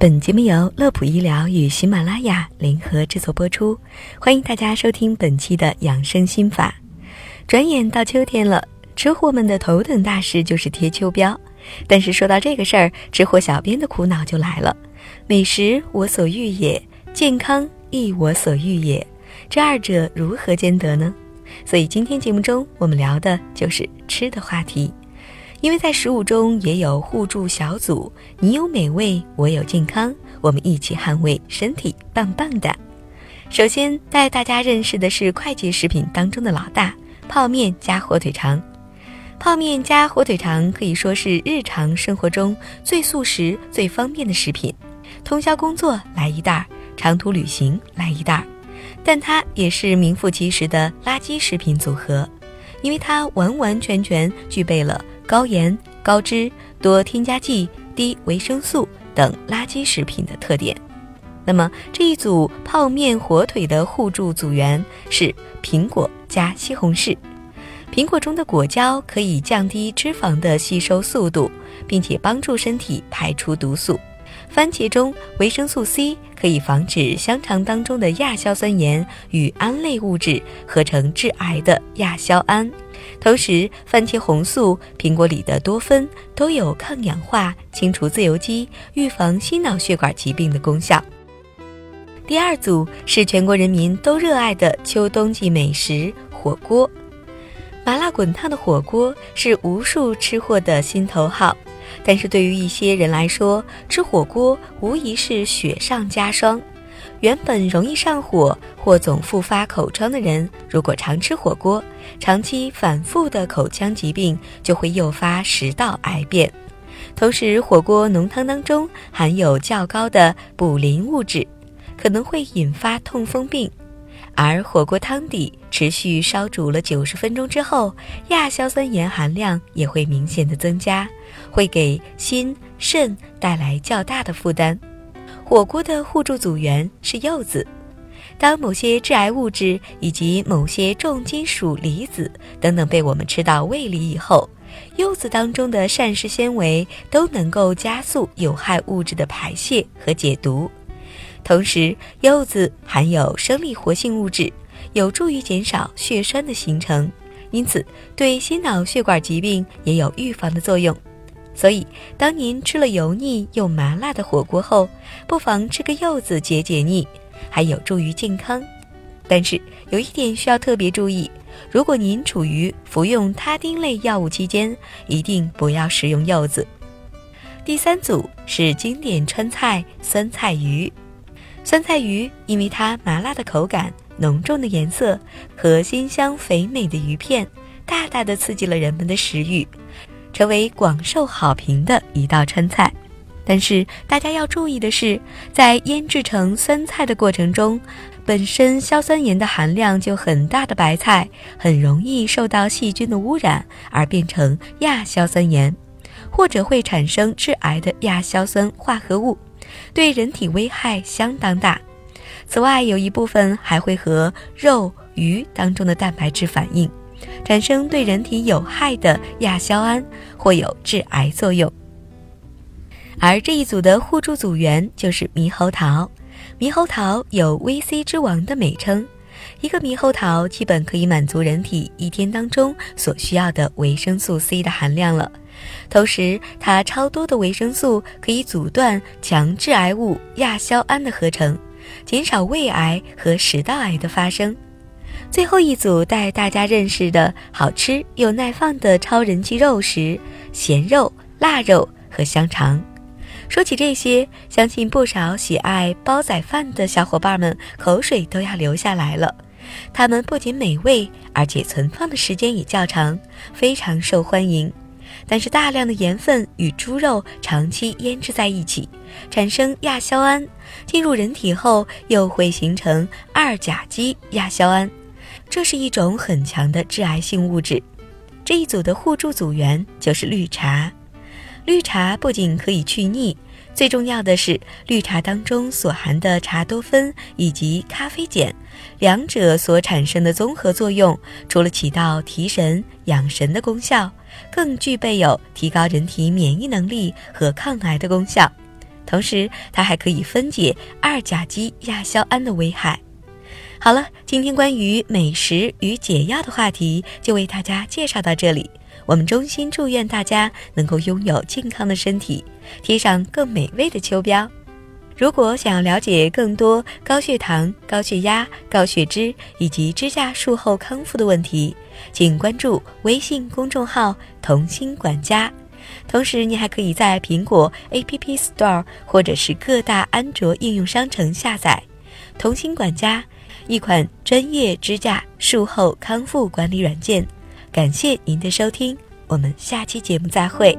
本节目由乐普医疗与喜马拉雅联合制作播出，欢迎大家收听本期的养生心法。转眼到秋天了，吃货们的头等大事就是贴秋膘。但是说到这个事儿，吃货小编的苦恼就来了：美食我所欲也，健康亦我所欲也，这二者如何兼得呢？所以今天节目中我们聊的就是吃的话题。因为在食物中也有互助小组，你有美味，我有健康，我们一起捍卫身体，棒棒的。首先带大家认识的是快捷食品当中的老大——泡面加火腿肠。泡面加火腿肠可以说是日常生活中最速食、最方便的食品。通宵工作来一袋儿，长途旅行来一袋儿，但它也是名副其实的垃圾食品组合，因为它完完全全具备了。高盐、高脂、多添加剂、低维生素等垃圾食品的特点。那么这一组泡面火腿的互助组员是苹果加西红柿。苹果中的果胶可以降低脂肪的吸收速度，并且帮助身体排出毒素。番茄中维生素 C 可以防止香肠当中的亚硝酸盐与胺类物质合成致癌的亚硝胺。同时，番茄红素、苹果里的多酚都有抗氧化、清除自由基、预防心脑血管疾病的功效。第二组是全国人民都热爱的秋冬季美食——火锅。麻辣滚烫的火锅是无数吃货的心头好，但是对于一些人来说，吃火锅无疑是雪上加霜。原本容易上火或总复发口疮的人，如果常吃火锅，长期反复的口腔疾病就会诱发食道癌变。同时，火锅浓汤当中含有较高的卟啉物质，可能会引发痛风病。而火锅汤底持续烧煮了九十分钟之后，亚硝酸盐含量也会明显的增加，会给心肾带来较大的负担。火锅的互助组员是柚子。当某些致癌物质以及某些重金属离子等等被我们吃到胃里以后，柚子当中的膳食纤维都能够加速有害物质的排泄和解毒。同时，柚子含有生理活性物质，有助于减少血栓的形成，因此对心脑血管疾病也有预防的作用。所以，当您吃了油腻又麻辣的火锅后，不妨吃个柚子解解腻，还有助于健康。但是有一点需要特别注意：如果您处于服用他汀类药物期间，一定不要食用柚子。第三组是经典川菜酸菜鱼。酸菜鱼因为它麻辣的口感、浓重的颜色和鲜香肥美的鱼片，大大的刺激了人们的食欲。成为广受好评的一道川菜，但是大家要注意的是，在腌制成酸菜的过程中，本身硝酸盐的含量就很大的白菜，很容易受到细菌的污染而变成亚硝酸盐，或者会产生致癌的亚硝酸化合物，对人体危害相当大。此外，有一部分还会和肉、鱼当中的蛋白质反应。产生对人体有害的亚硝胺，或有致癌作用。而这一组的互助组员就是猕猴桃。猕猴桃有 VC 之王的美称，一个猕猴桃基本可以满足人体一天当中所需要的维生素 C 的含量了。同时，它超多的维生素可以阻断强致癌物亚硝胺的合成，减少胃癌和食道癌的发生。最后一组带大家认识的好吃又耐放的超人气肉食——咸肉、腊肉和香肠。说起这些，相信不少喜爱煲仔饭的小伙伴们口水都要流下来了。它们不仅美味，而且存放的时间也较长，非常受欢迎。但是大量的盐分与猪肉长期腌制在一起，产生亚硝胺，进入人体后又会形成二甲基亚硝胺。这是一种很强的致癌性物质，这一组的互助组员就是绿茶。绿茶不仅可以去腻，最重要的是绿茶当中所含的茶多酚以及咖啡碱，两者所产生的综合作用，除了起到提神养神的功效，更具备有提高人体免疫能力和抗癌的功效。同时它还可以分解二甲基亚硝胺的危害。好了，今天关于美食与解药的话题就为大家介绍到这里。我们衷心祝愿大家能够拥有健康的身体，贴上更美味的秋膘。如果想要了解更多高血糖、高血压、高血脂以及支架术后康复的问题，请关注微信公众号“童心管家”。同时，你还可以在苹果 App Store 或者是各大安卓应用商城下载“童心管家”，一款专业支架术后康复管理软件。感谢您的收听，我们下期节目再会。